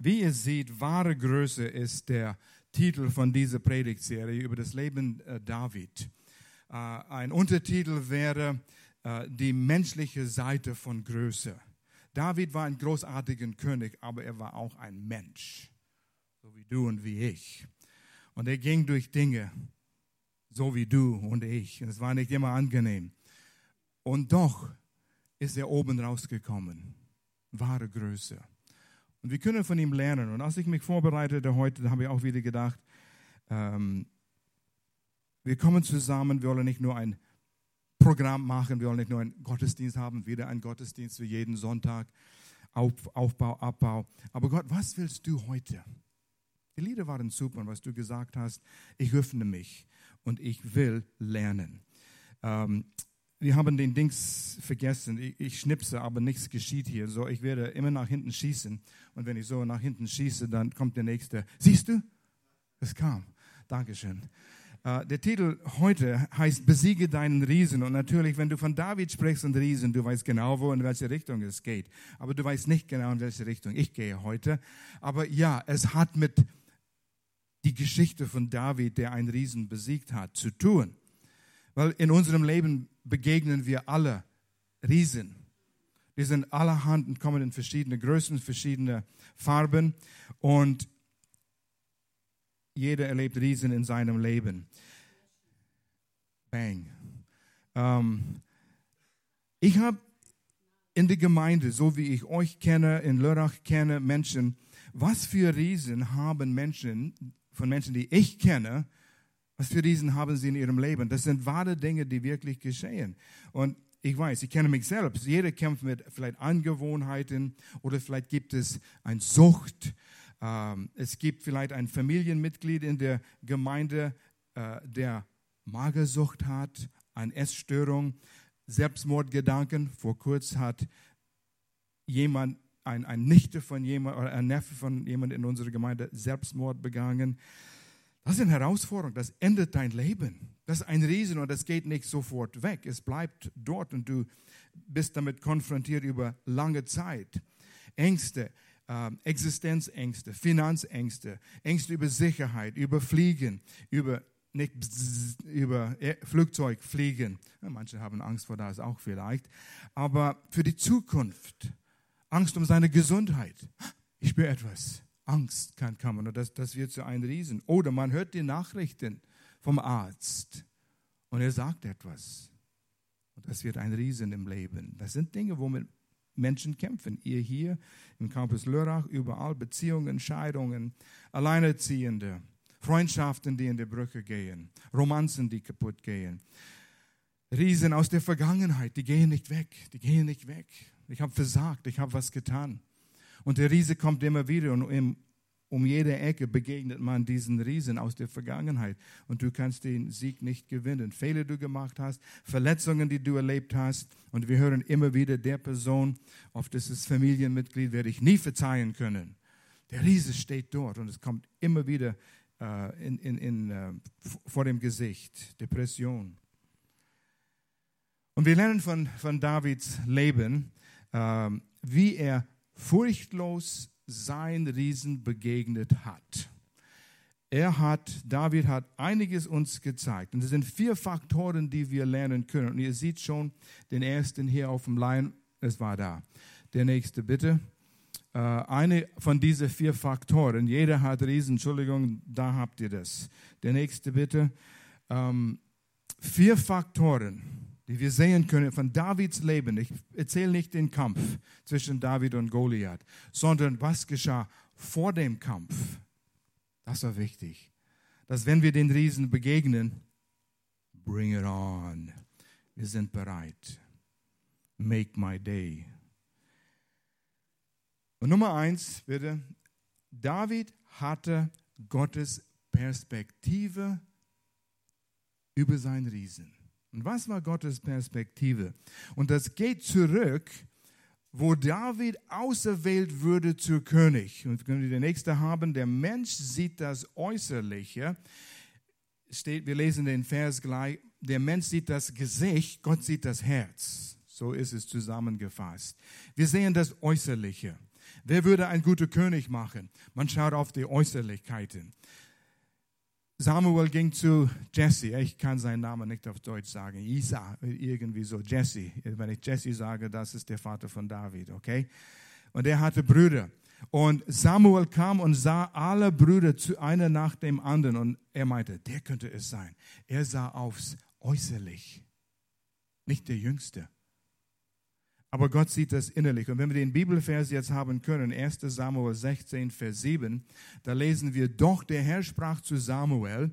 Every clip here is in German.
Wie ihr seht, wahre Größe ist der Titel von dieser Predigtserie über das Leben äh, David. Äh, ein Untertitel wäre äh, die menschliche Seite von Größe. David war ein großartiger König, aber er war auch ein Mensch, so wie du und wie ich. Und er ging durch Dinge, so wie du und ich. Und es war nicht immer angenehm. Und doch ist er oben rausgekommen. Wahre Größe. Und wir können von ihm lernen. Und als ich mich vorbereitete heute, habe ich auch wieder gedacht, ähm, wir kommen zusammen, wir wollen nicht nur ein Programm machen, wir wollen nicht nur einen Gottesdienst haben, wieder einen Gottesdienst für jeden Sonntag, Auf, Aufbau, Abbau. Aber Gott, was willst du heute? Die Lieder waren super, was du gesagt hast, ich öffne mich und ich will lernen. Ähm, wir haben den Dings vergessen. Ich, ich, schnipse, aber nichts geschieht hier. So, ich werde immer nach hinten schießen. Und wenn ich so nach hinten schieße, dann kommt der nächste. Siehst du? Es kam. Dankeschön. Uh, der Titel heute heißt Besiege deinen Riesen. Und natürlich, wenn du von David sprichst und Riesen, du weißt genau, wo in welche Richtung es geht. Aber du weißt nicht genau, in welche Richtung ich gehe heute. Aber ja, es hat mit die Geschichte von David, der einen Riesen besiegt hat, zu tun. Weil in unserem Leben begegnen wir alle Riesen. Die sind allerhand und kommen in verschiedene Größen, verschiedene Farben und jeder erlebt Riesen in seinem Leben. Bang. Ähm, ich habe in der Gemeinde, so wie ich euch kenne, in Lörrach kenne, Menschen, was für Riesen haben Menschen, von Menschen, die ich kenne, was für Riesen haben sie in ihrem Leben? Das sind wahre Dinge, die wirklich geschehen. Und ich weiß, ich kenne mich selbst. Jeder kämpft mit vielleicht Angewohnheiten oder vielleicht gibt es eine Sucht. Ähm, es gibt vielleicht ein Familienmitglied in der Gemeinde, äh, der Magersucht hat, eine Essstörung, Selbstmordgedanken. Vor kurzem hat jemand, ein, ein Nichte von jemand oder ein Neffe von jemand in unserer Gemeinde Selbstmord begangen. Das ist eine Herausforderung, das endet dein Leben. Das ist ein Riesen und das geht nicht sofort weg. Es bleibt dort und du bist damit konfrontiert über lange Zeit. Ängste, äh, Existenzängste, Finanzängste, Ängste über Sicherheit, über Fliegen, über nicht bzz, über Flugzeug fliegen. Ja, manche haben Angst vor das auch vielleicht. Aber für die Zukunft, Angst um seine Gesundheit. Ich spüre etwas. Angst kann kommen und das, das wird zu einem Riesen. Oder man hört die Nachrichten vom Arzt und er sagt etwas. Und das wird ein Riesen im Leben. Das sind Dinge, womit Menschen kämpfen. Ihr hier im Campus Lörrach, überall Beziehungen, Scheidungen, Alleinerziehende, Freundschaften, die in die Brücke gehen, Romanzen, die kaputt gehen. Riesen aus der Vergangenheit, die gehen nicht weg, die gehen nicht weg. Ich habe versagt, ich habe was getan. Und der Riese kommt immer wieder und um jede Ecke begegnet man diesen Riesen aus der Vergangenheit. Und du kannst den Sieg nicht gewinnen. Fehler, die du gemacht hast, Verletzungen, die du erlebt hast. Und wir hören immer wieder der Person, auf dieses Familienmitglied werde ich nie verzeihen können. Der Riese steht dort und es kommt immer wieder äh, in, in, in, äh, vor dem Gesicht. Depression. Und wir lernen von, von Davids Leben, äh, wie er furchtlos sein Riesen begegnet hat. Er hat, David hat einiges uns gezeigt. Und es sind vier Faktoren, die wir lernen können. Und ihr seht schon den ersten hier auf dem Line, es war da. Der nächste bitte. Äh, eine von diesen vier Faktoren, jeder hat Riesen, Entschuldigung, da habt ihr das. Der nächste bitte. Ähm, vier Faktoren, die wir sehen können von Davids Leben. Ich erzähle nicht den Kampf zwischen David und Goliath, sondern was geschah vor dem Kampf. Das war wichtig. Dass wenn wir den Riesen begegnen, bring it on. Wir sind bereit. Make my day. Und Nummer eins, bitte. David hatte Gottes Perspektive über seinen Riesen. Und was war Gottes Perspektive? Und das geht zurück, wo David auserwählt wurde zur König. Und können wir den nächsten haben. Der Mensch sieht das Äußerliche. Steht, wir lesen den Vers gleich. Der Mensch sieht das Gesicht, Gott sieht das Herz. So ist es zusammengefasst. Wir sehen das Äußerliche. Wer würde ein guter König machen? Man schaut auf die Äußerlichkeiten. Samuel ging zu Jesse. Ich kann seinen Namen nicht auf Deutsch sagen. Isa, irgendwie so. Jesse. Wenn ich Jesse sage, das ist der Vater von David, okay? Und er hatte Brüder. Und Samuel kam und sah alle Brüder zu einer nach dem anderen. Und er meinte, der könnte es sein. Er sah aufs Äußerlich. Nicht der Jüngste. Aber Gott sieht das innerlich. Und wenn wir den Bibelvers jetzt haben können, 1 Samuel 16, Vers 7, da lesen wir, doch der Herr sprach zu Samuel,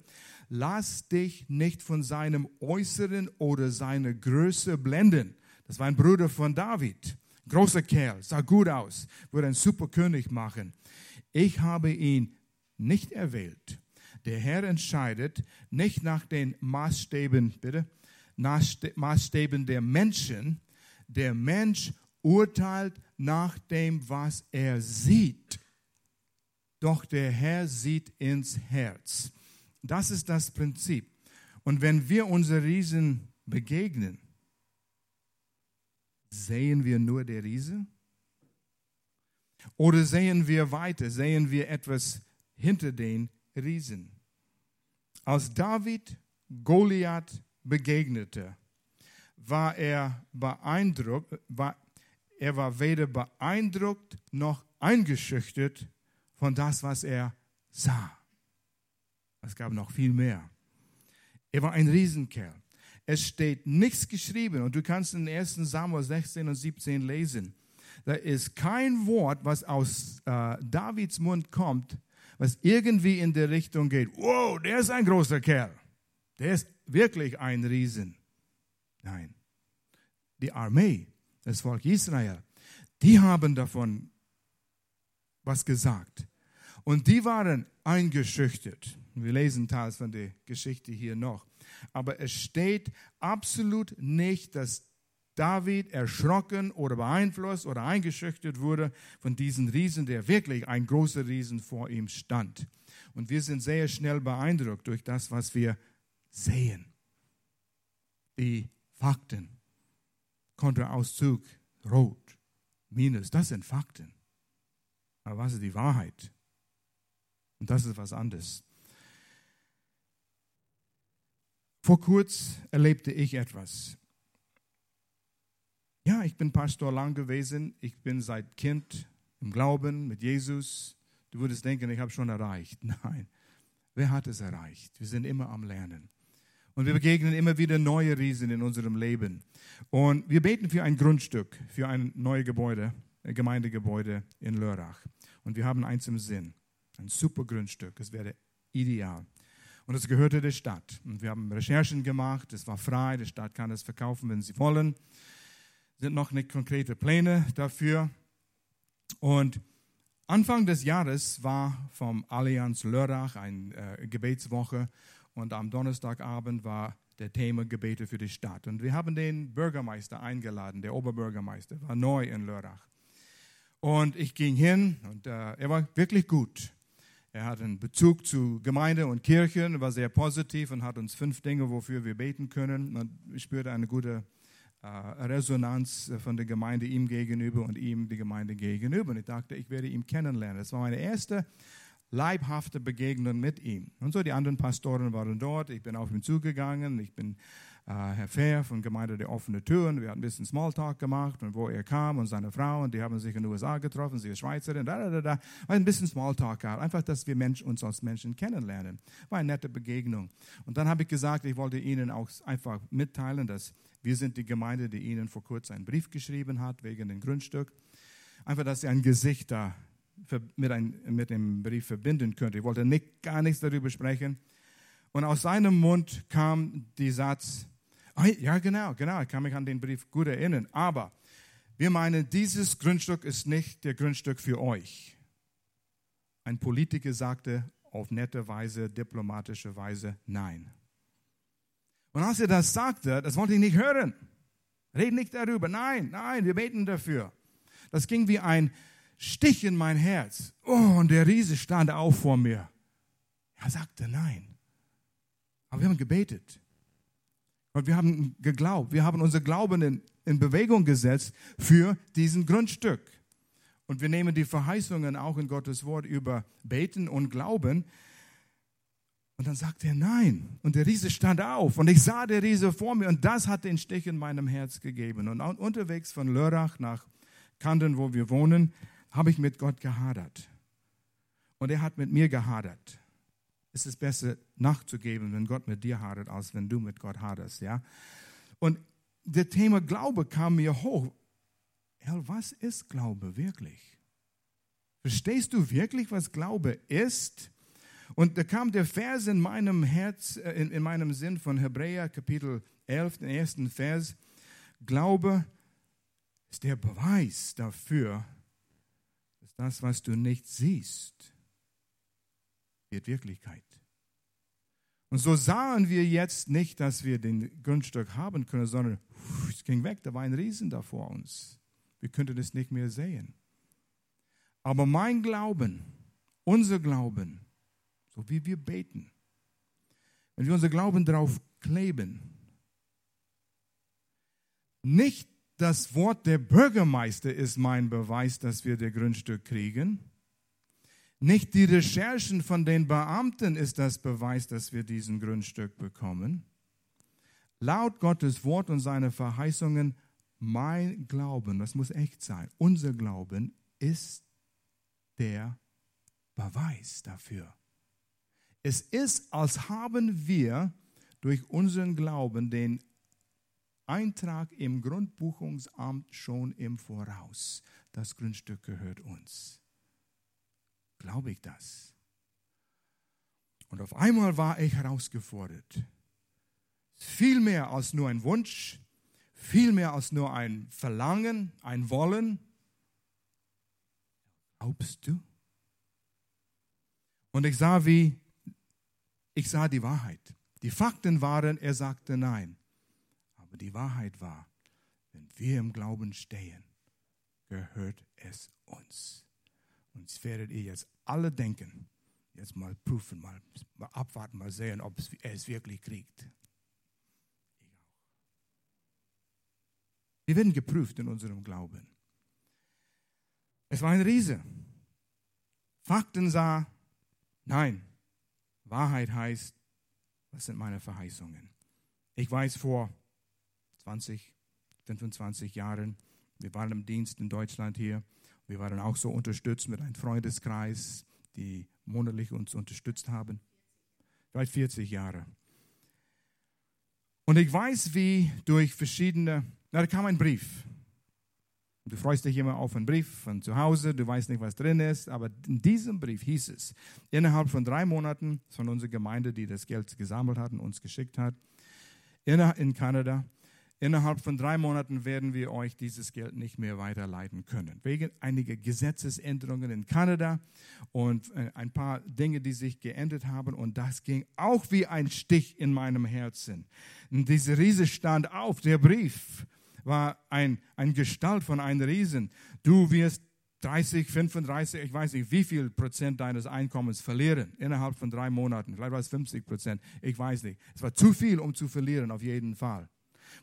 lass dich nicht von seinem Äußeren oder seiner Größe blenden. Das war ein Bruder von David. Großer Kerl, sah gut aus, würde einen super König machen. Ich habe ihn nicht erwählt. Der Herr entscheidet nicht nach den Maßstäben, bitte, Maßstäben der Menschen, der Mensch urteilt nach dem, was er sieht. Doch der Herr sieht ins Herz. Das ist das Prinzip. Und wenn wir unsere Riesen begegnen, sehen wir nur der Riese? Oder sehen wir weiter, sehen wir etwas hinter den Riesen? Als David Goliath begegnete, war er beeindruckt, war, er war weder beeindruckt noch eingeschüchtert von das, was er sah. Es gab noch viel mehr. Er war ein Riesenkerl. Es steht nichts geschrieben und du kannst in 1 Samuel 16 und 17 lesen. Da ist kein Wort, was aus äh, Davids Mund kommt, was irgendwie in der Richtung geht. Wow, der ist ein großer Kerl. Der ist wirklich ein Riesen. Nein. Die Armee, das Volk Israel, die haben davon was gesagt. Und die waren eingeschüchtert. Wir lesen teils von der Geschichte hier noch. Aber es steht absolut nicht, dass David erschrocken oder beeinflusst oder eingeschüchtert wurde von diesem Riesen, der wirklich ein großer Riesen vor ihm stand. Und wir sind sehr schnell beeindruckt durch das, was wir sehen. Die Fakten. Kontoauszug rot, minus, das sind Fakten. Aber was ist die Wahrheit? Und das ist was anderes. Vor kurz erlebte ich etwas. Ja, ich bin Pastor lang gewesen. Ich bin seit Kind im Glauben mit Jesus. Du würdest denken, ich habe schon erreicht. Nein, wer hat es erreicht? Wir sind immer am Lernen. Und wir begegnen immer wieder neue Riesen in unserem Leben. Und wir beten für ein Grundstück, für ein neues Gebäude, ein Gemeindegebäude in Lörrach. Und wir haben eins im Sinn, ein super Grundstück. Es wäre ideal. Und es gehörte der Stadt. Und wir haben Recherchen gemacht, es war frei, die Stadt kann es verkaufen, wenn sie wollen. Es sind noch nicht konkrete Pläne dafür. Und Anfang des Jahres war vom Allianz Lörrach eine äh, Gebetswoche und am Donnerstagabend war der Thema Gebete für die Stadt. Und wir haben den Bürgermeister eingeladen, der Oberbürgermeister, war neu in Lörrach. Und ich ging hin und äh, er war wirklich gut. Er hat einen Bezug zu Gemeinde und Kirchen, war sehr positiv und hat uns fünf Dinge, wofür wir beten können. Und ich spürte eine gute äh, Resonanz von der Gemeinde ihm gegenüber und ihm die Gemeinde gegenüber. Und ich dachte, ich werde ihn kennenlernen. Das war meine erste leibhafte Begegnung mit ihm. Und so die anderen Pastoren waren dort. Ich bin auf ihn zugegangen. Ich bin äh, Herr Fair von Gemeinde der offenen Türen. Wir hatten ein bisschen Smalltalk gemacht und wo er kam und seine Frau und die haben sich in den USA getroffen. Sie ist Schweizerin. Da, da, da, da. Ein bisschen Smalltalk gehabt. Einfach, dass wir Mensch, uns als Menschen kennenlernen. War eine nette Begegnung. Und dann habe ich gesagt, ich wollte Ihnen auch einfach mitteilen, dass wir sind die Gemeinde, die Ihnen vor kurzem einen Brief geschrieben hat wegen dem Grundstück. Einfach, dass Sie ein Gesicht da mit, ein, mit dem Brief verbinden könnte. Ich wollte nicht, gar nichts darüber sprechen. Und aus seinem Mund kam der Satz, oh, ja genau, genau, ich kann mich an den Brief gut erinnern, aber wir meinen, dieses Grundstück ist nicht der Grundstück für euch. Ein Politiker sagte auf nette Weise, diplomatische Weise, nein. Und als er das sagte, das wollte ich nicht hören. Red nicht darüber. Nein, nein, wir beten dafür. Das ging wie ein Stich in mein Herz. Oh, und der Riese stand auf vor mir. Er sagte nein. Aber wir haben gebetet. Und wir haben geglaubt. Wir haben unser Glauben in, in Bewegung gesetzt für diesen Grundstück. und wir nehmen die Verheißungen auch in Gottes Wort über Beten und Glauben. Und dann sagt er nein. Und der Riese stand auf. Und ich sah der Riese vor mir. Und das hat den Stich in meinem Herz gegeben. Und unterwegs von Lörrach nach Kanden, wo wir wohnen, habe ich mit Gott gehadert. Und er hat mit mir gehadert. Es ist besser nachzugeben, wenn Gott mit dir hadert, als wenn du mit Gott haderst. Ja? Und das Thema Glaube kam mir hoch. Herr, was ist Glaube wirklich? Verstehst du wirklich, was Glaube ist? Und da kam der Vers in meinem Herz, äh, in, in meinem Sinn von Hebräer Kapitel 11, den ersten Vers. Glaube ist der Beweis dafür, das, was du nicht siehst, wird Wirklichkeit. Und so sahen wir jetzt nicht, dass wir den Grundstück haben können, sondern es ging weg, da war ein Riesen da vor uns. Wir könnten es nicht mehr sehen. Aber mein Glauben, unser Glauben, so wie wir beten, wenn wir unser Glauben darauf kleben, nicht das Wort der Bürgermeister ist mein Beweis, dass wir das Grundstück kriegen. Nicht die Recherchen von den Beamten ist das Beweis, dass wir diesen Grundstück bekommen. Laut Gottes Wort und seine Verheißungen, mein Glauben, das muss echt sein, unser Glauben ist der Beweis dafür. Es ist, als haben wir durch unseren Glauben den Eintrag im Grundbuchungsamt schon im Voraus. Das Grundstück gehört uns. Glaube ich das? Und auf einmal war ich herausgefordert. Viel mehr als nur ein Wunsch, viel mehr als nur ein Verlangen, ein Wollen. Glaubst du? Und ich sah, wie, ich sah die Wahrheit. Die Fakten waren, er sagte nein. Aber die Wahrheit war, wenn wir im Glauben stehen, gehört es uns. Und das werdet ihr jetzt alle denken. Jetzt mal prüfen, mal, mal abwarten, mal sehen, ob es, er es wirklich kriegt. Wir werden geprüft in unserem Glauben. Es war ein Riese. Fakten sah, nein. Wahrheit heißt, was sind meine Verheißungen? Ich weiß vor 20, 25 Jahren. Wir waren im Dienst in Deutschland hier. Wir waren auch so unterstützt mit einem Freundeskreis, die monatlich uns unterstützt haben. Vielleicht 40 Jahre. Und ich weiß, wie durch verschiedene, na, da kam ein Brief. Du freust dich immer auf einen Brief von zu Hause, du weißt nicht, was drin ist, aber in diesem Brief hieß es, innerhalb von drei Monaten von unserer Gemeinde, die das Geld gesammelt hat und uns geschickt hat, in Kanada, Innerhalb von drei Monaten werden wir euch dieses Geld nicht mehr weiterleiten können. Wegen einiger Gesetzesänderungen in Kanada und äh, ein paar Dinge, die sich geändert haben. Und das ging auch wie ein Stich in meinem Herzen. Und diese Riese stand auf. Der Brief war ein, ein Gestalt von einem Riesen. Du wirst 30, 35, ich weiß nicht, wie viel Prozent deines Einkommens verlieren innerhalb von drei Monaten. Vielleicht war es 50 Prozent, ich weiß nicht. Es war zu viel, um zu verlieren, auf jeden Fall.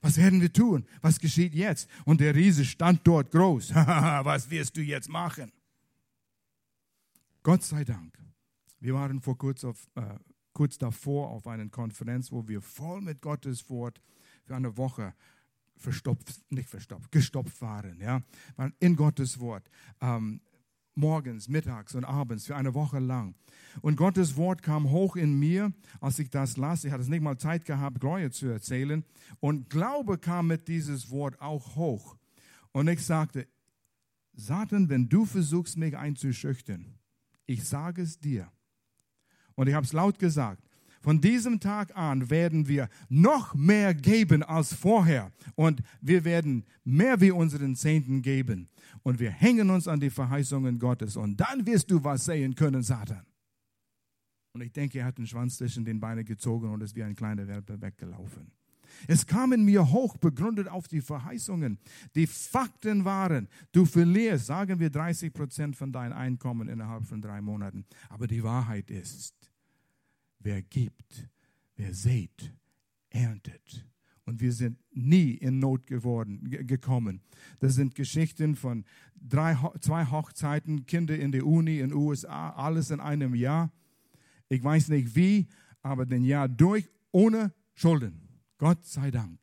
Was werden wir tun? Was geschieht jetzt? Und der Riese stand dort groß. Was wirst du jetzt machen? Gott sei Dank. Wir waren vor kurz, auf, äh, kurz davor auf einer Konferenz, wo wir voll mit Gottes Wort für eine Woche verstopft, nicht verstopft, gestopft waren. Ja? In Gottes Wort. Ähm, morgens, mittags und abends für eine Woche lang. Und Gottes Wort kam hoch in mir, als ich das las. Ich hatte es nicht mal Zeit gehabt, Gloria zu erzählen. Und Glaube kam mit dieses Wort auch hoch. Und ich sagte, Satan, wenn du versuchst, mich einzuschüchtern, ich sage es dir. Und ich habe es laut gesagt. Von diesem Tag an werden wir noch mehr geben als vorher. Und wir werden mehr wie unseren Zehnten geben. Und wir hängen uns an die Verheißungen Gottes. Und dann wirst du was sehen können, Satan. Und ich denke, er hat den Schwanz zwischen den Beinen gezogen und ist wie ein kleiner Welpe weggelaufen. Es kam in mir hoch, begründet auf die Verheißungen. Die Fakten waren, du verlierst, sagen wir 30 Prozent von deinem Einkommen innerhalb von drei Monaten. Aber die Wahrheit ist, wer gibt, wer sät, erntet. Und wir sind nie in Not geworden, gekommen. Das sind Geschichten von drei, zwei Hochzeiten, Kinder in der Uni in den USA, alles in einem Jahr. Ich weiß nicht wie, aber den Jahr durch, ohne Schulden. Gott sei Dank.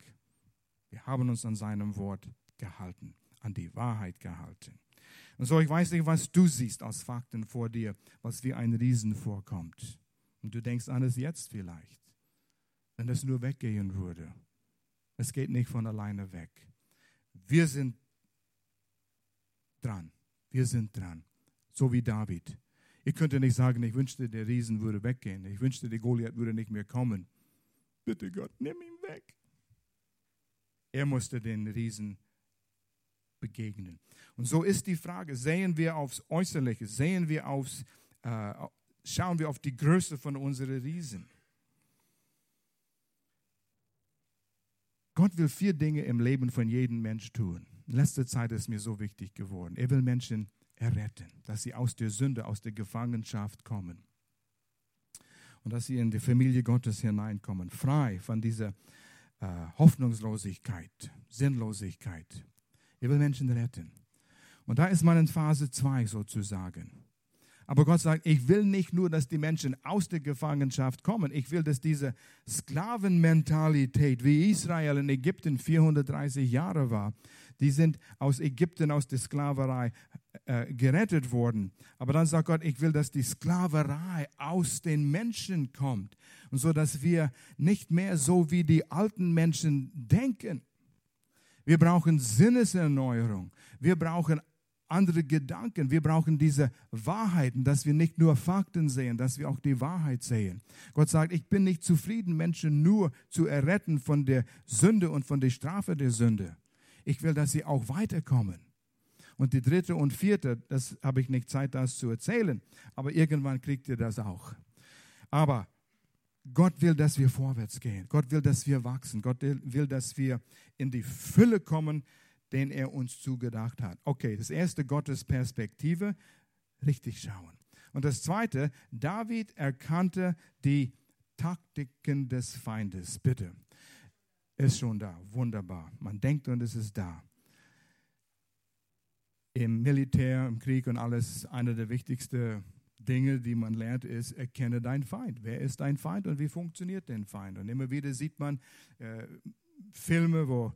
Wir haben uns an seinem Wort gehalten, an die Wahrheit gehalten. Und so, ich weiß nicht, was du siehst als Fakten vor dir, was wie ein Riesen vorkommt. Und du denkst an es jetzt vielleicht, wenn es nur weggehen würde. Es geht nicht von alleine weg. Wir sind dran. Wir sind dran. So wie David. Ich könnte nicht sagen, ich wünschte, der Riesen würde weggehen. Ich wünschte, der Goliath würde nicht mehr kommen. Bitte Gott, nimm ihn weg. Er musste den Riesen begegnen. Und so ist die Frage, sehen wir aufs Äußerliche, sehen wir aufs, äh, schauen wir auf die Größe von unseren Riesen. Gott will vier Dinge im Leben von jedem Mensch tun. In letzter Zeit ist mir so wichtig geworden. Er will Menschen erretten, dass sie aus der Sünde, aus der Gefangenschaft kommen. Und dass sie in die Familie Gottes hineinkommen, frei von dieser äh, Hoffnungslosigkeit, Sinnlosigkeit. Er will Menschen retten. Und da ist man in Phase 2 sozusagen. Aber Gott sagt, ich will nicht nur, dass die Menschen aus der Gefangenschaft kommen. Ich will, dass diese Sklavenmentalität, wie Israel in Ägypten 430 Jahre war, die sind aus Ägypten, aus der Sklaverei äh, gerettet worden. Aber dann sagt Gott, ich will, dass die Sklaverei aus den Menschen kommt. Und so, dass wir nicht mehr so wie die alten Menschen denken. Wir brauchen Sinneserneuerung. Wir brauchen andere Gedanken. Wir brauchen diese Wahrheiten, dass wir nicht nur Fakten sehen, dass wir auch die Wahrheit sehen. Gott sagt, ich bin nicht zufrieden, Menschen nur zu erretten von der Sünde und von der Strafe der Sünde. Ich will, dass sie auch weiterkommen. Und die dritte und vierte, das habe ich nicht Zeit, das zu erzählen, aber irgendwann kriegt ihr das auch. Aber Gott will, dass wir vorwärts gehen. Gott will, dass wir wachsen. Gott will, dass wir in die Fülle kommen, den er uns zugedacht hat. Okay, das erste Gottes Perspektive, richtig schauen. Und das zweite, David erkannte die Taktiken des Feindes. Bitte. Ist schon da. Wunderbar. Man denkt und es ist da. Im Militär, im Krieg und alles, eine der wichtigsten Dinge, die man lernt, ist, erkenne deinen Feind. Wer ist dein Feind und wie funktioniert dein Feind? Und immer wieder sieht man äh, Filme, wo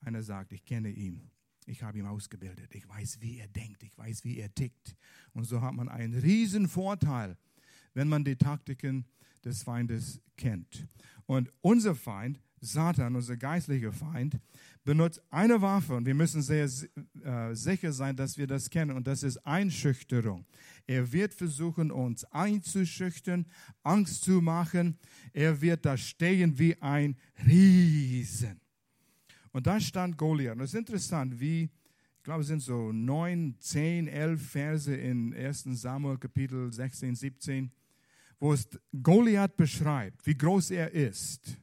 einer sagt, ich kenne ihn. Ich habe ihn ausgebildet. Ich weiß, wie er denkt. Ich weiß, wie er tickt. Und so hat man einen riesen Vorteil, wenn man die Taktiken des Feindes kennt. Und unser Feind, Satan, unser geistlicher Feind, benutzt eine Waffe und wir müssen sehr äh, sicher sein, dass wir das kennen und das ist Einschüchterung. Er wird versuchen, uns einzuschüchtern, Angst zu machen. Er wird da stehen wie ein Riesen. Und da stand Goliath. Und es ist interessant, wie, ich glaube, es sind so neun, zehn, elf Verse in 1 Samuel Kapitel 16, 17, wo es Goliath beschreibt, wie groß er ist.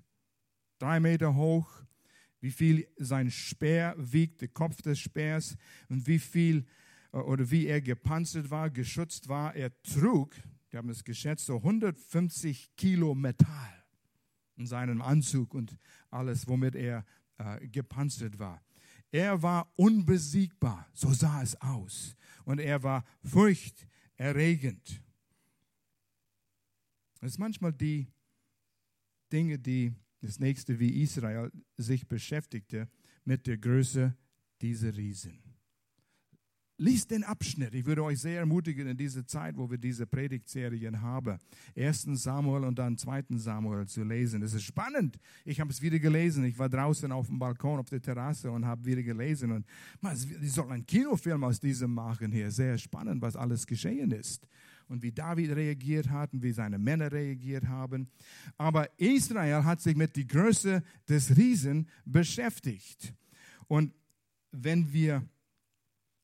Drei Meter hoch, wie viel sein Speer wiegt, der Kopf des Speers und wie viel äh, oder wie er gepanzert war, geschützt war. Er trug, wir haben es geschätzt, so 150 Kilo Metall in seinem Anzug und alles, womit er äh, gepanzert war. Er war unbesiegbar, so sah es aus. Und er war furchterregend. Das ist manchmal die Dinge, die das nächste wie Israel sich beschäftigte mit der Größe dieser Riesen. Lies den Abschnitt. Ich würde euch sehr ermutigen in dieser Zeit, wo wir diese Predigtserien haben, 1. Samuel und dann 2. Samuel zu lesen. Das ist spannend. Ich habe es wieder gelesen. Ich war draußen auf dem Balkon, auf der Terrasse und habe wieder gelesen. Und man, die sollen einen Kinofilm aus diesem machen hier. Sehr spannend, was alles geschehen ist. Und wie David reagiert hat und wie seine Männer reagiert haben. Aber Israel hat sich mit der Größe des Riesen beschäftigt. Und wenn wir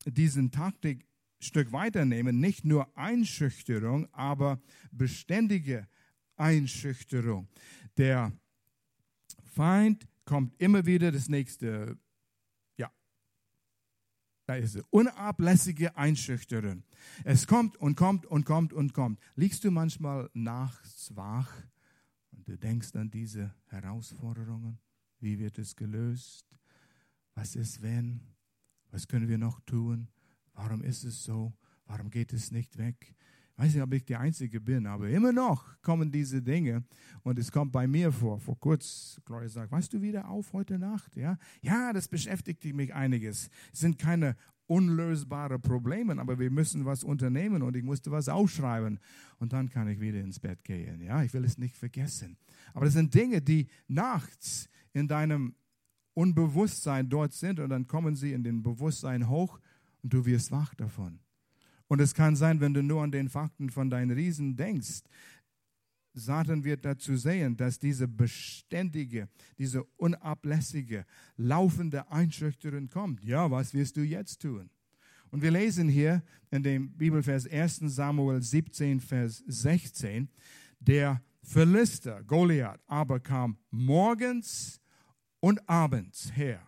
diesen Taktik Stück weiternehmen, nicht nur Einschüchterung, aber beständige Einschüchterung. Der Feind kommt immer wieder das nächste, ja, da ist es, unablässige Einschüchterung. Es kommt und kommt und kommt und kommt. Liegst du manchmal nachts wach und du denkst an diese Herausforderungen? Wie wird es gelöst? Was ist wenn? Was können wir noch tun? Warum ist es so? Warum geht es nicht weg? Ich weiß nicht, ob ich der Einzige bin, aber immer noch kommen diese Dinge und es kommt bei mir vor. Vor kurz, Gloria sagt, weißt du wieder auf heute Nacht? Ja, ja das beschäftigt mich einiges. Es sind keine unlösbare Probleme, aber wir müssen was unternehmen und ich musste was aufschreiben und dann kann ich wieder ins Bett gehen. Ja, ich will es nicht vergessen. Aber das sind Dinge, die nachts in deinem Unbewusstsein dort sind und dann kommen sie in den Bewusstsein hoch und du wirst wach davon. Und es kann sein, wenn du nur an den Fakten von deinen Riesen denkst, Satan wird dazu sehen, dass diese beständige, diese unablässige, laufende Einschüchterung kommt. Ja, was wirst du jetzt tun? Und wir lesen hier in dem Bibelvers 1 Samuel 17, Vers 16, der Philister, Goliath, aber kam morgens und abends her.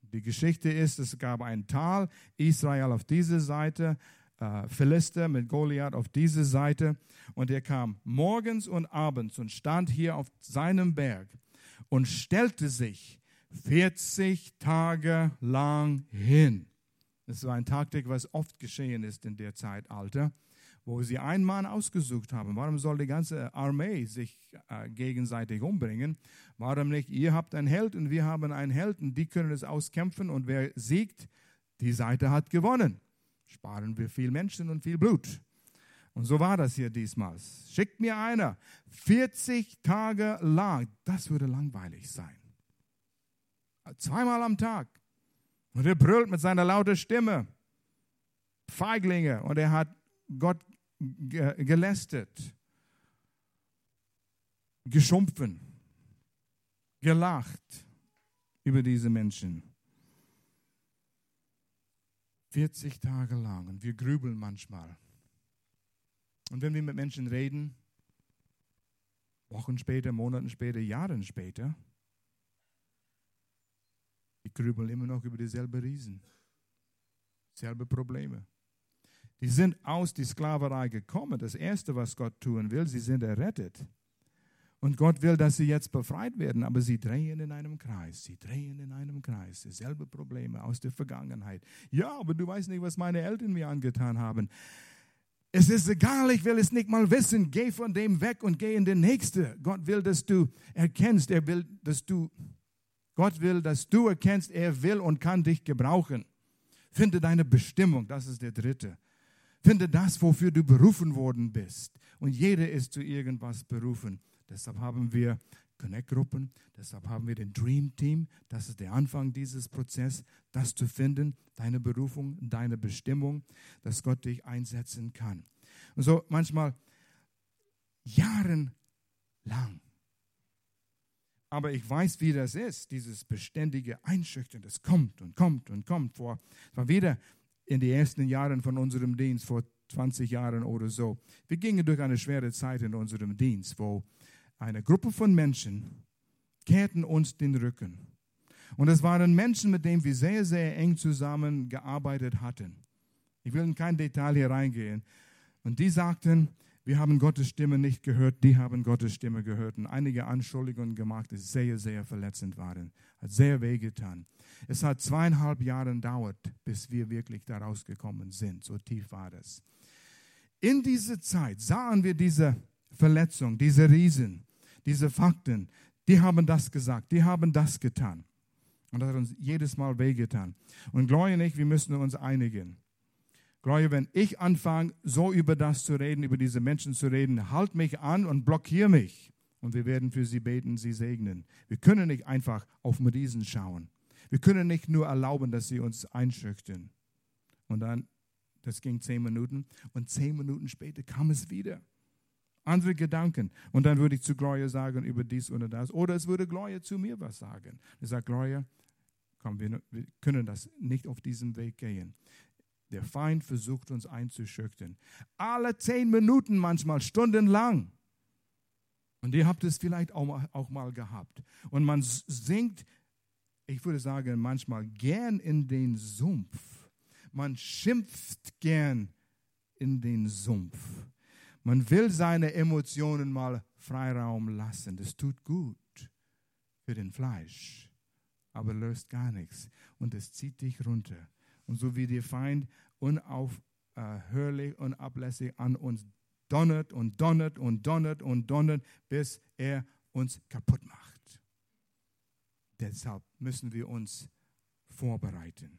Die Geschichte ist, es gab ein Tal, Israel auf dieser Seite, äh, Philister mit Goliath auf diese Seite. Und er kam morgens und abends und stand hier auf seinem Berg und stellte sich 40 Tage lang hin. Das war ein Taktik, was oft geschehen ist in der Zeitalter, wo sie einen Mann ausgesucht haben. Warum soll die ganze Armee sich äh, gegenseitig umbringen? Warum nicht? Ihr habt einen Held und wir haben einen Helden. Die können es auskämpfen und wer siegt, die Seite hat gewonnen sparen wir viel Menschen und viel Blut. Und so war das hier diesmal. Schickt mir einer 40 Tage lang. Das würde langweilig sein. Zweimal am Tag. Und er brüllt mit seiner lauten Stimme. Feiglinge. Und er hat Gott gelästet, geschumpfen, gelacht über diese Menschen. 40 Tage lang. Und wir grübeln manchmal. Und wenn wir mit Menschen reden, Wochen später, Monaten später, Jahren später, die grübeln immer noch über dieselben Riesen, selbe Probleme. Die sind aus der Sklaverei gekommen. Das Erste, was Gott tun will, sie sind errettet. Und Gott will, dass sie jetzt befreit werden, aber sie drehen in einem Kreis. Sie drehen in einem Kreis. Dieselbe Probleme aus der Vergangenheit. Ja, aber du weißt nicht, was meine Eltern mir angetan haben. Es ist egal, ich will es nicht mal wissen. Geh von dem weg und geh in den nächsten. Gott will, dass du erkennst. Er will, dass du, Gott will, dass du erkennst, er will und kann dich gebrauchen. Finde deine Bestimmung. Das ist der dritte. Finde das, wofür du berufen worden bist. Und jeder ist zu irgendwas berufen. Deshalb haben wir Connect-Gruppen, deshalb haben wir den Dream Team. Das ist der Anfang dieses Prozesses, das zu finden, deine Berufung, deine Bestimmung, dass Gott dich einsetzen kann. Und so manchmal jahrelang. Aber ich weiß, wie das ist, dieses beständige Einschüchtern, das kommt und kommt und kommt vor. Es war wieder in den ersten Jahren von unserem Dienst, vor 20 Jahren oder so. Wir gingen durch eine schwere Zeit in unserem Dienst, wo eine Gruppe von Menschen kehrten uns den Rücken. Und es waren Menschen, mit denen wir sehr, sehr eng zusammengearbeitet hatten. Ich will in kein Detail hier reingehen. Und die sagten, wir haben Gottes Stimme nicht gehört, die haben Gottes Stimme gehört und einige Anschuldigungen gemacht, die sehr, sehr verletzend waren. Hat sehr wehgetan. Es hat zweieinhalb Jahre gedauert, bis wir wirklich da rausgekommen sind. So tief war das. In dieser Zeit sahen wir diese Verletzung, diese Riesen, diese Fakten, die haben das gesagt, die haben das getan. Und das hat uns jedes Mal wehgetan. Und Gloria und ich, wir müssen uns einigen. Gloria, wenn ich anfange, so über das zu reden, über diese Menschen zu reden, halt mich an und blockiere mich. Und wir werden für sie beten, sie segnen. Wir können nicht einfach auf Riesen schauen. Wir können nicht nur erlauben, dass sie uns einschüchtern. Und dann, das ging zehn Minuten. Und zehn Minuten später kam es wieder andere Gedanken. Und dann würde ich zu Gloria sagen über dies oder das. Oder es würde Gloria zu mir was sagen. Ich sage, Gloria, komm, wir, wir können das nicht auf diesem Weg gehen. Der Feind versucht uns einzuschüchtern. Alle zehn Minuten, manchmal stundenlang. Und ihr habt es vielleicht auch mal, gehabt. Und man singt, ich würde sagen, manchmal gern in den Sumpf. Man schimpft gern in den Sumpf. Man will seine Emotionen mal Freiraum lassen. Das tut gut. für den Fleisch, aber löst gar nichts. Und es zieht dich runter. Und so wie der Feind unaufhörlich, unablässig an uns donnert und donnert und donnert und donnert, bis er uns kaputt macht. Deshalb müssen wir uns vorbereiten.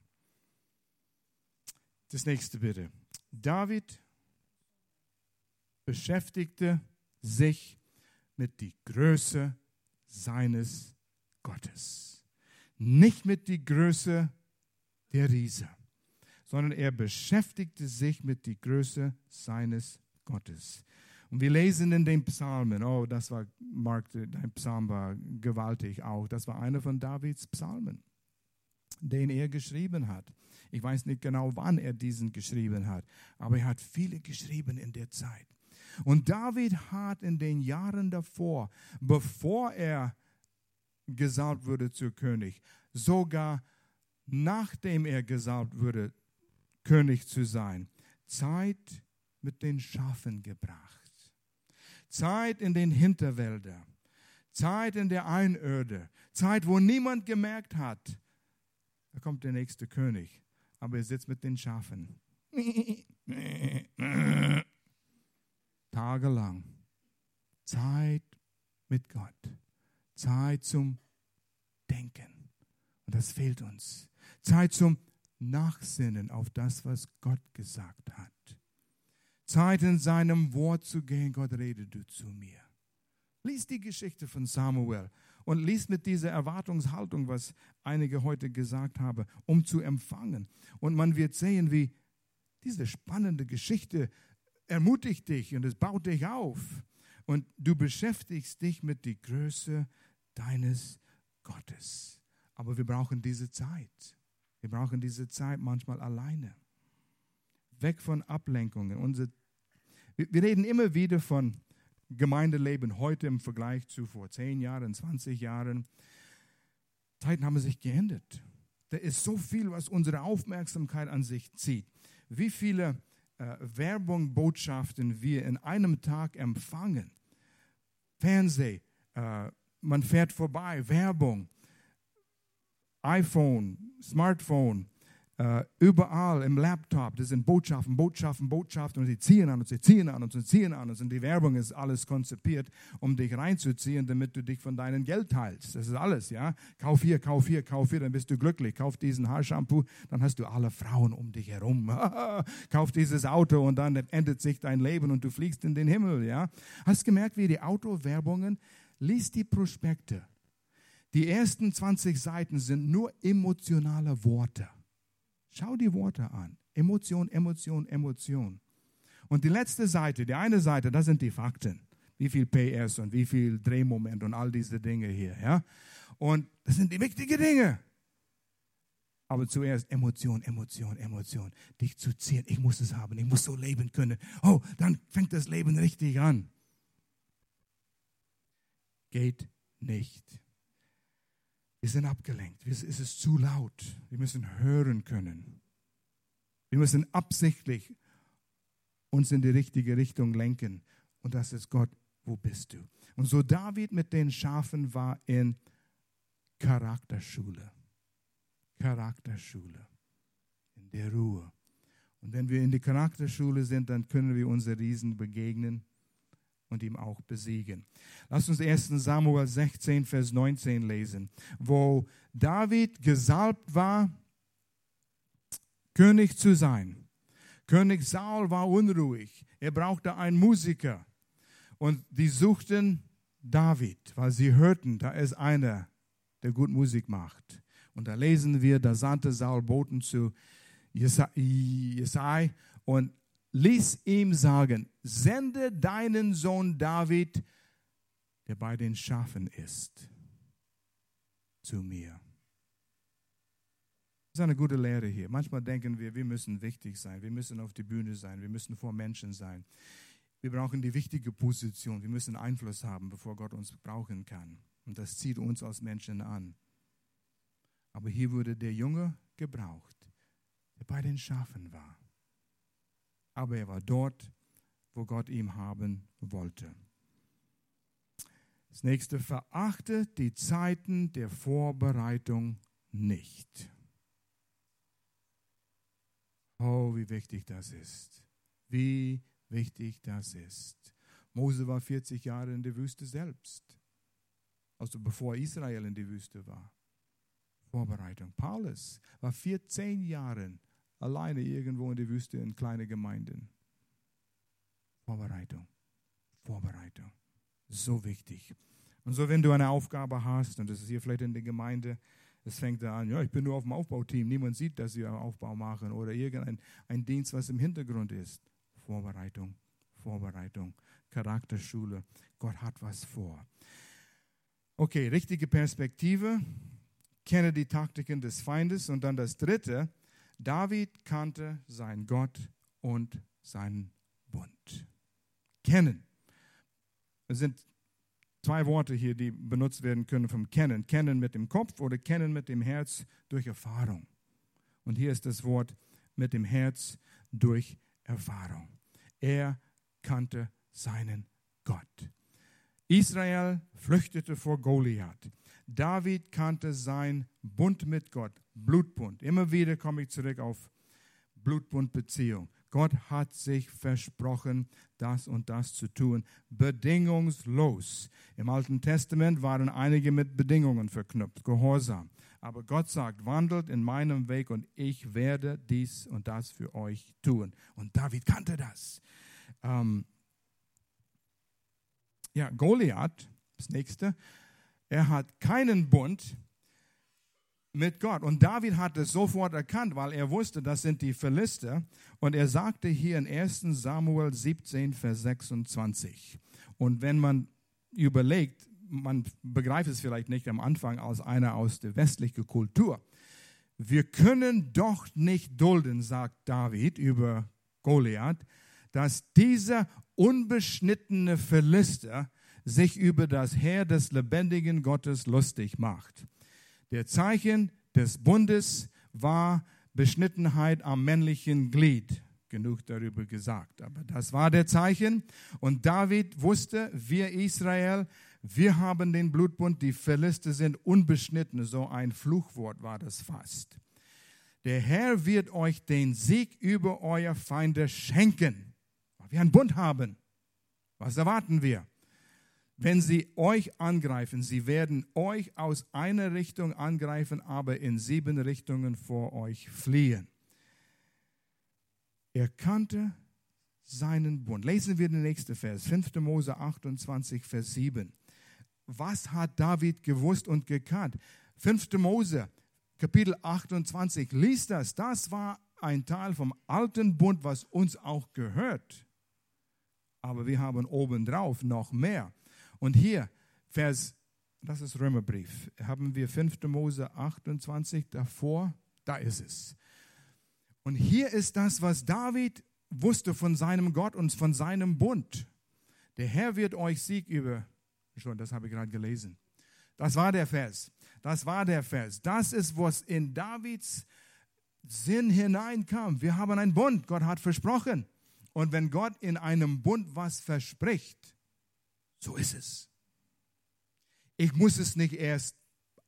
Das nächste bitte. David beschäftigte sich mit der Größe seines Gottes. Nicht mit der Größe der Riese, sondern er beschäftigte sich mit der Größe seines Gottes. Und wir lesen in den Psalmen, oh, das war, Mark, dein Psalm war gewaltig auch. Das war einer von Davids Psalmen, den er geschrieben hat. Ich weiß nicht genau, wann er diesen geschrieben hat, aber er hat viele geschrieben in der Zeit. Und David hat in den Jahren davor, bevor er gesalbt wurde zu König, sogar nachdem er gesalbt wurde, König zu sein, Zeit mit den Schafen gebracht. Zeit in den Hinterwäldern, Zeit in der Einöde, Zeit, wo niemand gemerkt hat, da kommt der nächste König, aber er sitzt mit den Schafen. Tagelang. Zeit mit Gott. Zeit zum Denken. Und das fehlt uns. Zeit zum Nachsinnen auf das, was Gott gesagt hat. Zeit in seinem Wort zu gehen. Gott, rede du zu mir. Lies die Geschichte von Samuel und lies mit dieser Erwartungshaltung, was einige heute gesagt haben, um zu empfangen. Und man wird sehen, wie diese spannende Geschichte ermutigt dich und es baut dich auf. Und du beschäftigst dich mit der Größe deines Gottes. Aber wir brauchen diese Zeit. Wir brauchen diese Zeit manchmal alleine. Weg von Ablenkungen. Unsere, wir reden immer wieder von Gemeindeleben heute im Vergleich zu vor 10 Jahren, 20 Jahren. Zeiten haben sich geändert. Da ist so viel, was unsere Aufmerksamkeit an sich zieht. Wie viele äh, Werbung, Botschaften wir in einem Tag empfangen. Fernseh, äh, man fährt vorbei, Werbung, iPhone, Smartphone, Uh, überall im Laptop, das sind Botschaften, Botschaften, Botschaften und sie ziehen an uns, sie ziehen an und ziehen an und die Werbung ist alles konzipiert, um dich reinzuziehen, damit du dich von deinem Geld teilst. Das ist alles, ja. Kauf hier, kauf hier, kauf hier, dann bist du glücklich. Kauf diesen Haarshampoo, dann hast du alle Frauen um dich herum. kauf dieses Auto und dann endet sich dein Leben und du fliegst in den Himmel, ja. Hast gemerkt, wie die Autowerbungen, liest die Prospekte. Die ersten 20 Seiten sind nur emotionale Worte. Schau die Worte an. Emotion, Emotion, Emotion. Und die letzte Seite, die eine Seite, das sind die Fakten. Wie viel PS und wie viel Drehmoment und all diese Dinge hier. Ja? Und das sind die wichtigen Dinge. Aber zuerst Emotion, Emotion, Emotion. Dich zu ziehen. Ich muss es haben. Ich muss so leben können. Oh, dann fängt das Leben richtig an. Geht nicht. Wir sind abgelenkt. Es ist zu laut. Wir müssen hören können. Wir müssen absichtlich uns in die richtige Richtung lenken. Und das ist Gott, wo bist du? Und so David mit den Schafen war in Charakterschule. Charakterschule. In der Ruhe. Und wenn wir in die Charakterschule sind, dann können wir unsere Riesen begegnen und ihm auch besiegen. Lass uns 1 Samuel 16, Vers 19 lesen, wo David gesalbt war, König zu sein. König Saul war unruhig. Er brauchte einen Musiker. Und die suchten David, weil sie hörten, da ist einer, der gut Musik macht. Und da lesen wir, da sandte Saul Boten zu Jesai und ließ ihm sagen, sende deinen Sohn David, der bei den Schafen ist, zu mir. Das ist eine gute Lehre hier. Manchmal denken wir, wir müssen wichtig sein, wir müssen auf die Bühne sein, wir müssen vor Menschen sein. Wir brauchen die wichtige Position, wir müssen Einfluss haben, bevor Gott uns brauchen kann. Und das zieht uns als Menschen an. Aber hier wurde der Junge gebraucht, der bei den Schafen war aber er war dort, wo Gott ihn haben wollte. Das nächste, verachte die Zeiten der Vorbereitung nicht. Oh, wie wichtig das ist. Wie wichtig das ist. Mose war 40 Jahre in der Wüste selbst. Also bevor Israel in die Wüste war. Vorbereitung. Paulus war 14 Jahre alleine irgendwo in der Wüste in kleine Gemeinden. Vorbereitung. Vorbereitung. So wichtig. Und so, wenn du eine Aufgabe hast, und das ist hier vielleicht in der Gemeinde, es fängt da an, ja, ich bin nur auf dem Aufbauteam, niemand sieht, dass wir Aufbau machen oder irgendein ein Dienst, was im Hintergrund ist. Vorbereitung, Vorbereitung, Charakterschule. Gott hat was vor. Okay, richtige Perspektive. Kenne die Taktiken des Feindes. Und dann das dritte. David kannte seinen Gott und seinen Bund. Kennen. Es sind zwei Worte hier, die benutzt werden können vom Kennen. Kennen mit dem Kopf oder Kennen mit dem Herz durch Erfahrung. Und hier ist das Wort mit dem Herz durch Erfahrung. Er kannte seinen Gott. Israel flüchtete vor Goliath. David kannte sein Bund mit Gott, Blutbund. Immer wieder komme ich zurück auf Blutbundbeziehung. Gott hat sich versprochen, das und das zu tun, bedingungslos. Im Alten Testament waren einige mit Bedingungen verknüpft, Gehorsam. Aber Gott sagt, wandelt in meinem Weg und ich werde dies und das für euch tun. Und David kannte das. Ähm ja, Goliath, das nächste, er hat keinen Bund mit Gott. Und David hat es sofort erkannt, weil er wusste, das sind die Philister. Und er sagte hier in 1 Samuel 17, Vers 26. Und wenn man überlegt, man begreift es vielleicht nicht am Anfang als einer aus der westlichen Kultur. Wir können doch nicht dulden, sagt David über Goliath, dass dieser unbeschnittene Philister sich über das Heer des lebendigen Gottes lustig macht. Der Zeichen des Bundes war Beschnittenheit am männlichen Glied. Genug darüber gesagt. Aber das war der Zeichen. Und David wusste, wir Israel, wir haben den Blutbund, die Philister sind unbeschnitten. So ein Fluchwort war das fast. Der Herr wird euch den Sieg über euer Feinde schenken. Weil wir einen Bund haben. Was erwarten wir? Wenn sie euch angreifen, sie werden euch aus einer Richtung angreifen, aber in sieben Richtungen vor euch fliehen. Er kannte seinen Bund. Lesen wir den nächsten Vers, 5. Mose 28, Vers 7. Was hat David gewusst und gekannt? 5. Mose, Kapitel 28, liest das. Das war ein Teil vom alten Bund, was uns auch gehört. Aber wir haben obendrauf noch mehr. Und hier, Vers, das ist Römerbrief, haben wir 5. Mose 28 davor, da ist es. Und hier ist das, was David wusste von seinem Gott und von seinem Bund. Der Herr wird euch Sieg über, schon, das habe ich gerade gelesen. Das war der Vers. Das war der Vers. Das ist, was in Davids Sinn hineinkam. Wir haben einen Bund. Gott hat versprochen. Und wenn Gott in einem Bund was verspricht, so ist es. Ich muss es nicht erst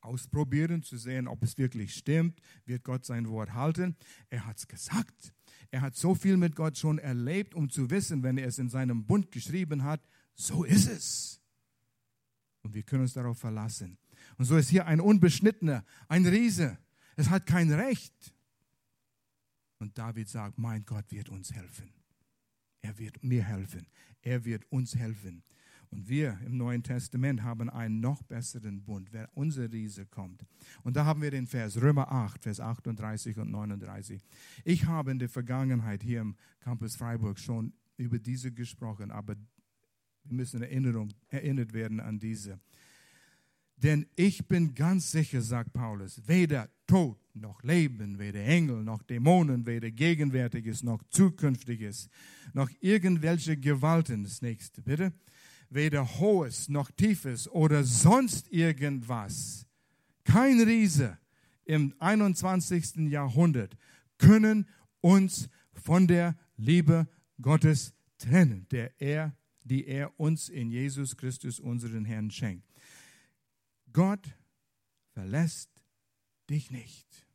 ausprobieren, zu sehen, ob es wirklich stimmt. Wird Gott sein Wort halten? Er hat es gesagt. Er hat so viel mit Gott schon erlebt, um zu wissen, wenn er es in seinem Bund geschrieben hat, so ist es. Und wir können uns darauf verlassen. Und so ist hier ein Unbeschnittener, ein Riese. Es hat kein Recht. Und David sagt, mein Gott wird uns helfen. Er wird mir helfen. Er wird uns helfen. Und wir im Neuen Testament haben einen noch besseren Bund, wer unser Riese kommt. Und da haben wir den Vers Römer 8, Vers 38 und 39. Ich habe in der Vergangenheit hier im Campus Freiburg schon über diese gesprochen, aber wir müssen Erinnerung, erinnert werden an diese. Denn ich bin ganz sicher, sagt Paulus, weder Tod noch Leben, weder Engel noch Dämonen, weder Gegenwärtiges noch Zukünftiges, noch irgendwelche Gewalten, das nächste bitte, weder hohes noch tiefes oder sonst irgendwas, kein Riese im 21. Jahrhundert können uns von der Liebe Gottes trennen, der er die er uns in Jesus Christus, unseren Herrn, schenkt. Gott verlässt dich nicht.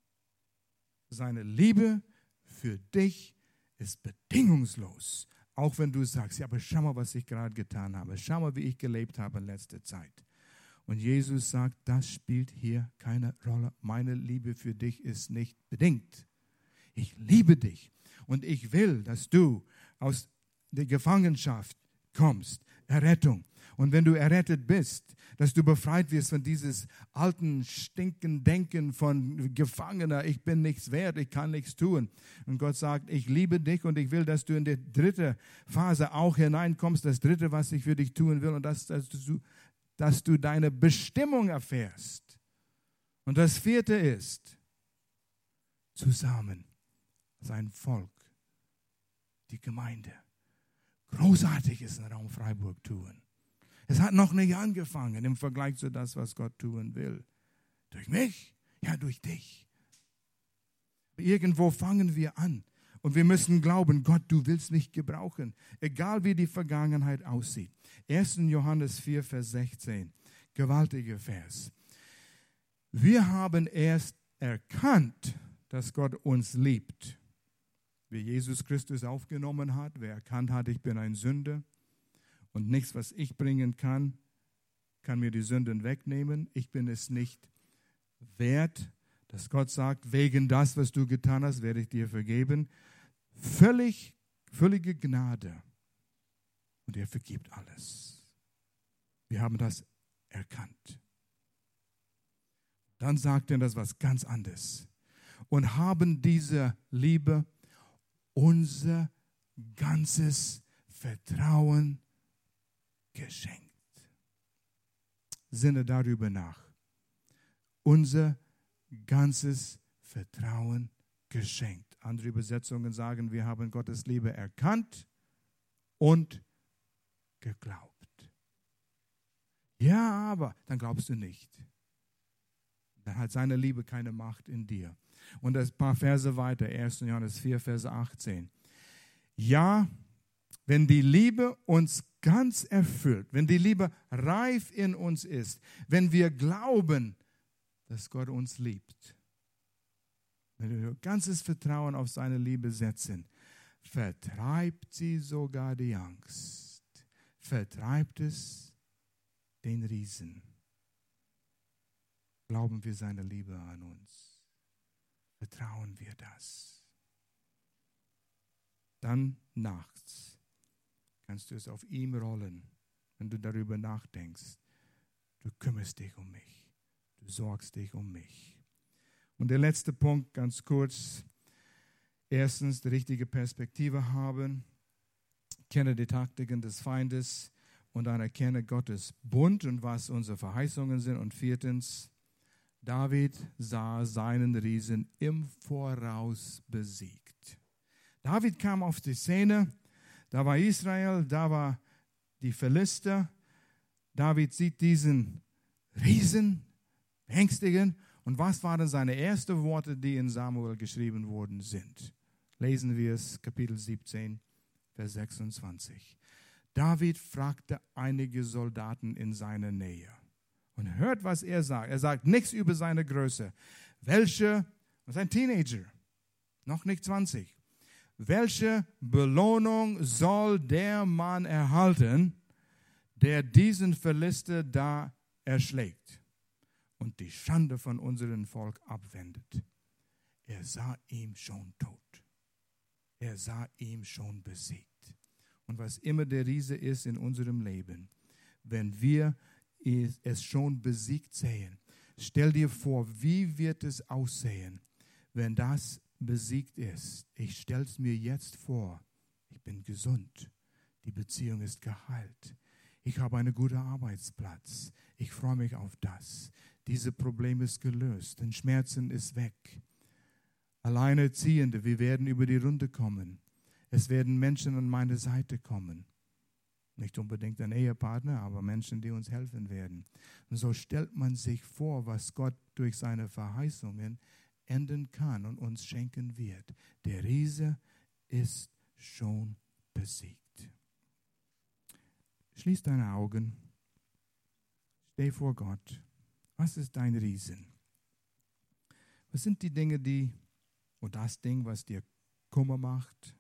Seine Liebe für dich ist bedingungslos. Auch wenn du sagst, ja, aber schau mal, was ich gerade getan habe. Schau mal, wie ich gelebt habe in letzter Zeit. Und Jesus sagt, das spielt hier keine Rolle. Meine Liebe für dich ist nicht bedingt. Ich liebe dich und ich will, dass du aus der Gefangenschaft kommst. Errettung. Und wenn du errettet bist, dass du befreit wirst von dieses alten, stinken Denken von Gefangener, ich bin nichts wert, ich kann nichts tun. Und Gott sagt, ich liebe dich und ich will, dass du in die dritte Phase auch hineinkommst, das dritte, was ich für dich tun will, und das, dass du, dass du deine Bestimmung erfährst. Und das vierte ist, zusammen sein Volk, die Gemeinde. Großartiges in Raum Freiburg tun. Es hat noch nicht angefangen im Vergleich zu das, was Gott tun will. Durch mich? Ja, durch dich. Irgendwo fangen wir an. Und wir müssen glauben, Gott, du willst mich gebrauchen, egal wie die Vergangenheit aussieht. 1. Johannes 4, Vers 16, gewaltiger Vers. Wir haben erst erkannt, dass Gott uns liebt. Wie Jesus Christus aufgenommen hat, wer erkannt hat, ich bin ein Sünder und nichts, was ich bringen kann, kann mir die Sünden wegnehmen. Ich bin es nicht wert, dass Gott sagt, wegen das, was du getan hast, werde ich dir vergeben. Völlig, völlige Gnade. Und er vergibt alles. Wir haben das erkannt. Dann sagt er das was ganz anderes. Und haben diese Liebe unser ganzes Vertrauen geschenkt. Sinne darüber nach. Unser ganzes Vertrauen geschenkt. Andere Übersetzungen sagen, wir haben Gottes Liebe erkannt und geglaubt. Ja, aber dann glaubst du nicht. Dann hat seine Liebe keine Macht in dir. Und ein paar Verse weiter, 1. Johannes 4, Verse 18. Ja, wenn die Liebe uns ganz erfüllt, wenn die Liebe reif in uns ist, wenn wir glauben, dass Gott uns liebt, wenn wir ganzes Vertrauen auf seine Liebe setzen, vertreibt sie sogar die Angst, vertreibt es den Riesen. Glauben wir seine Liebe an uns, vertrauen wir das. Dann nachts kannst du es auf ihm rollen, wenn du darüber nachdenkst. Du kümmerst dich um mich, du sorgst dich um mich. Und der letzte Punkt, ganz kurz. Erstens, die richtige Perspektive haben. Kenne die Taktiken des Feindes und dann erkenne Gottes Bund und was unsere Verheißungen sind. Und viertens, David sah seinen Riesen im Voraus besiegt. David kam auf die Szene, da war Israel, da war die Philister. David sieht diesen Riesen ängstigen. Und was waren seine ersten Worte, die in Samuel geschrieben worden sind? Lesen wir es, Kapitel 17, Vers 26. David fragte einige Soldaten in seiner Nähe. Und hört, was er sagt. Er sagt nichts über seine Größe. Welche, ist ein Teenager, noch nicht 20. Welche Belohnung soll der Mann erhalten, der diesen Philister da erschlägt und die Schande von unserem Volk abwendet? Er sah ihn schon tot. Er sah ihn schon besiegt. Und was immer der Riese ist in unserem Leben, wenn wir es schon besiegt sehen, stell dir vor, wie wird es aussehen, wenn das besiegt ist. Ich stelle es mir jetzt vor. Ich bin gesund. Die Beziehung ist geheilt. Ich habe einen guten Arbeitsplatz. Ich freue mich auf das. Dieses Problem ist gelöst. Den Schmerzen ist weg. Alleinerziehende, wir werden über die Runde kommen. Es werden Menschen an meine Seite kommen. Nicht unbedingt ein Ehepartner, aber Menschen, die uns helfen werden. Und so stellt man sich vor, was Gott durch seine Verheißungen enden kann und uns schenken wird. Der Riese ist schon besiegt. Schließ deine Augen. Steh vor Gott. Was ist dein Riesen? Was sind die Dinge, die, oder das Ding, was dir Kummer macht?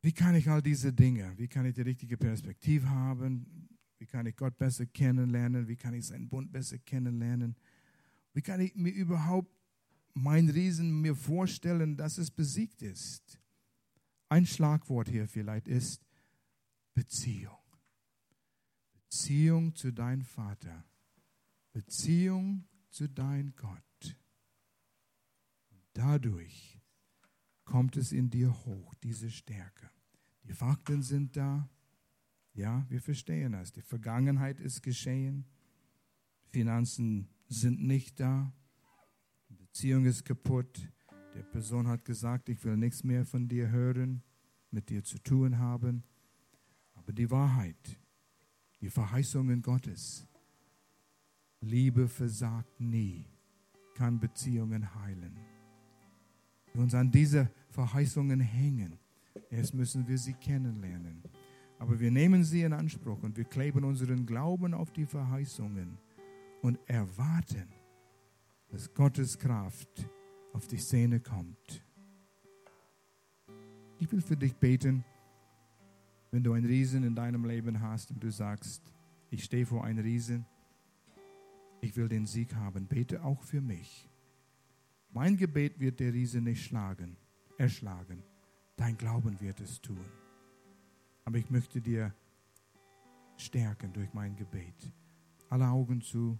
Wie kann ich all diese Dinge, wie kann ich die richtige Perspektive haben? Wie kann ich Gott besser kennenlernen? Wie kann ich seinen Bund besser kennenlernen? Wie kann ich mir überhaupt mein Riesen mir vorstellen, dass es besiegt ist? Ein Schlagwort hier vielleicht ist Beziehung. Beziehung zu deinem Vater. Beziehung zu deinem Gott. Dadurch kommt es in dir hoch, diese Stärke. Die Fakten sind da. Ja, wir verstehen das. Die Vergangenheit ist geschehen. Finanzen sind nicht da. Die Beziehung ist kaputt. Der Person hat gesagt, ich will nichts mehr von dir hören, mit dir zu tun haben. Aber die Wahrheit, die Verheißungen Gottes, Liebe versagt nie, kann Beziehungen heilen. Wir uns an diese Verheißungen hängen. Erst müssen wir sie kennenlernen. Aber wir nehmen sie in Anspruch und wir kleben unseren Glauben auf die Verheißungen und erwarten, dass Gottes Kraft auf die Szene kommt. Ich will für dich beten, wenn du einen Riesen in deinem Leben hast und du sagst, ich stehe vor einem Riesen, ich will den Sieg haben, bete auch für mich. Mein Gebet wird der Riese nicht schlagen, erschlagen. Dein Glauben wird es tun. Aber ich möchte dir stärken durch mein Gebet. Alle Augen zu.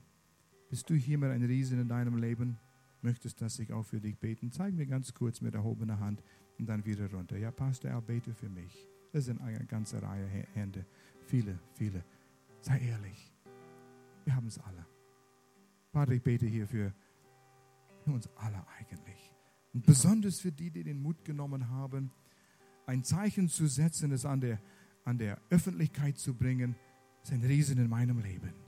Bist du hier mit einem Riesen in deinem Leben? Möchtest, dass ich auch für dich beten? Zeig mir ganz kurz mit erhobener Hand und dann wieder runter. Ja, Pastor, er bete für mich. Das sind eine ganze Reihe Hände. Viele, viele. Sei ehrlich. Wir haben es alle. Vater, ich bete hier für, für uns alle eigentlich. Und besonders für die, die den Mut genommen haben, ein Zeichen zu setzen, es an der, an der Öffentlichkeit zu bringen, ist ein Riesen in meinem Leben.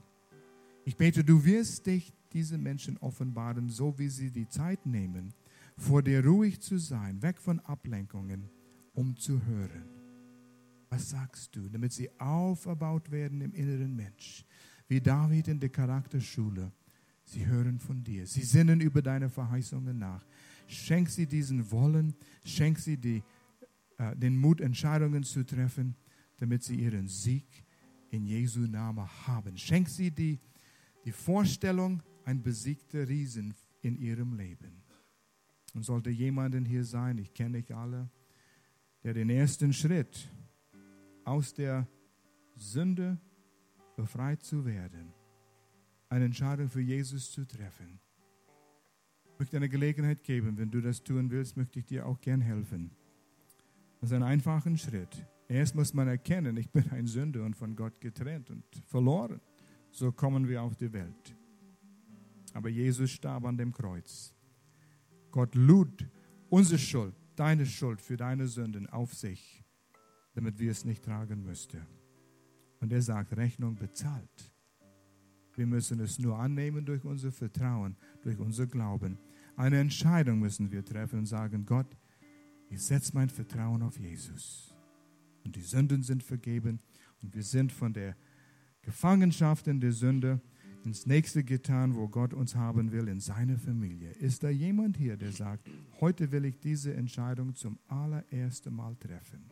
Ich bete, du wirst dich diesen Menschen offenbaren, so wie sie die Zeit nehmen, vor dir ruhig zu sein, weg von Ablenkungen, um zu hören. Was sagst du, damit sie auferbaut werden im inneren Mensch, wie David in der Charakterschule. Sie hören von dir, sie sinnen über deine Verheißungen nach. Schenk sie diesen Wollen, schenk sie die äh, den Mut, Entscheidungen zu treffen, damit sie ihren Sieg in Jesu Namen haben. Schenk sie die, die Vorstellung, ein besiegter Riesen in ihrem Leben. Und sollte jemanden hier sein, ich kenne nicht alle, der den ersten Schritt aus der Sünde befreit zu werden, eine Entscheidung für Jesus zu treffen. Ich möchte eine Gelegenheit geben, wenn du das tun willst, möchte ich dir auch gern helfen. Das ist ein einfacher Schritt. Erst muss man erkennen, ich bin ein Sünder und von Gott getrennt und verloren. So kommen wir auf die Welt. Aber Jesus starb an dem Kreuz. Gott lud unsere Schuld, deine Schuld für deine Sünden auf sich, damit wir es nicht tragen müssten. Und er sagt, Rechnung bezahlt. Wir müssen es nur annehmen durch unser Vertrauen, durch unser Glauben. Eine Entscheidung müssen wir treffen und sagen, Gott, ich setze mein Vertrauen auf Jesus. Und die Sünden sind vergeben und wir sind von der Gefangenschaft in der Sünde ins nächste getan, wo Gott uns haben will, in seine Familie. Ist da jemand hier, der sagt, heute will ich diese Entscheidung zum allerersten Mal treffen?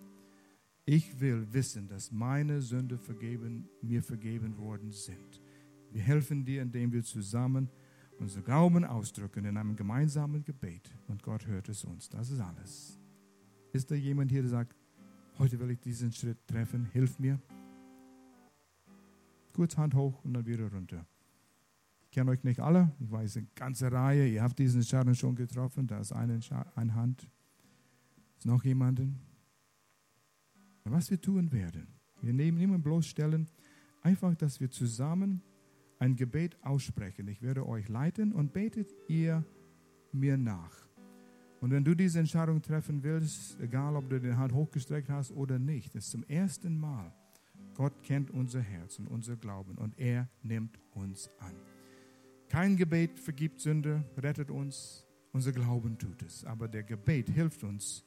Ich will wissen, dass meine Sünde vergeben, mir vergeben worden sind. Wir helfen dir, indem wir zusammen unser Glauben ausdrücken in einem gemeinsamen Gebet. Und Gott hört es uns. Das ist alles. Ist da jemand hier, der sagt, heute will ich diesen Schritt treffen, hilf mir? Kurz Hand hoch und dann wieder runter. Ich kenne euch nicht alle, ich weiß eine ganze Reihe, ihr habt diesen Entscheidung schon getroffen, da ist eine, eine Hand. Ist noch jemanden? Was wir tun werden, wir nehmen niemanden bloßstellen, einfach, dass wir zusammen ein Gebet aussprechen. Ich werde euch leiten und betet ihr mir nach. Und wenn du diese Entscheidung treffen willst, egal ob du die Hand hochgestreckt hast oder nicht, ist zum ersten Mal. Gott kennt unser Herz und unser Glauben und er nimmt uns an. Kein Gebet vergibt Sünde, rettet uns, unser Glauben tut es. Aber der Gebet hilft uns,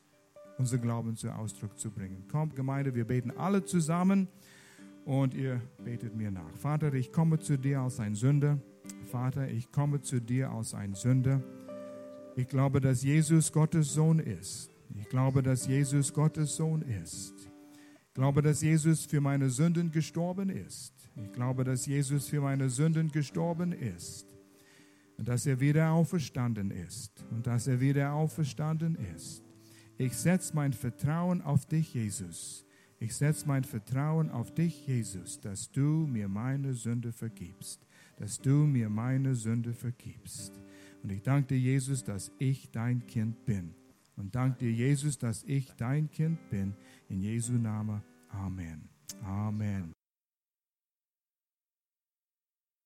unser Glauben zum Ausdruck zu bringen. Kommt, Gemeinde, wir beten alle zusammen und ihr betet mir nach. Vater, ich komme zu dir als ein Sünder. Vater, ich komme zu dir als ein Sünder. Ich glaube, dass Jesus Gottes Sohn ist. Ich glaube, dass Jesus Gottes Sohn ist. Ich glaube, dass Jesus für meine Sünden gestorben ist. Ich glaube, dass Jesus für meine Sünden gestorben ist. Und dass er wieder auferstanden ist. Und dass er wieder auferstanden ist. Ich setze mein Vertrauen auf dich, Jesus. Ich setze mein Vertrauen auf dich, Jesus, dass du mir meine Sünde vergibst. Dass du mir meine Sünde vergibst. Und ich danke dir, Jesus, dass ich dein Kind bin. Und danke dir, Jesus, dass ich dein Kind bin. In Jesu Namen. Amen. Amen.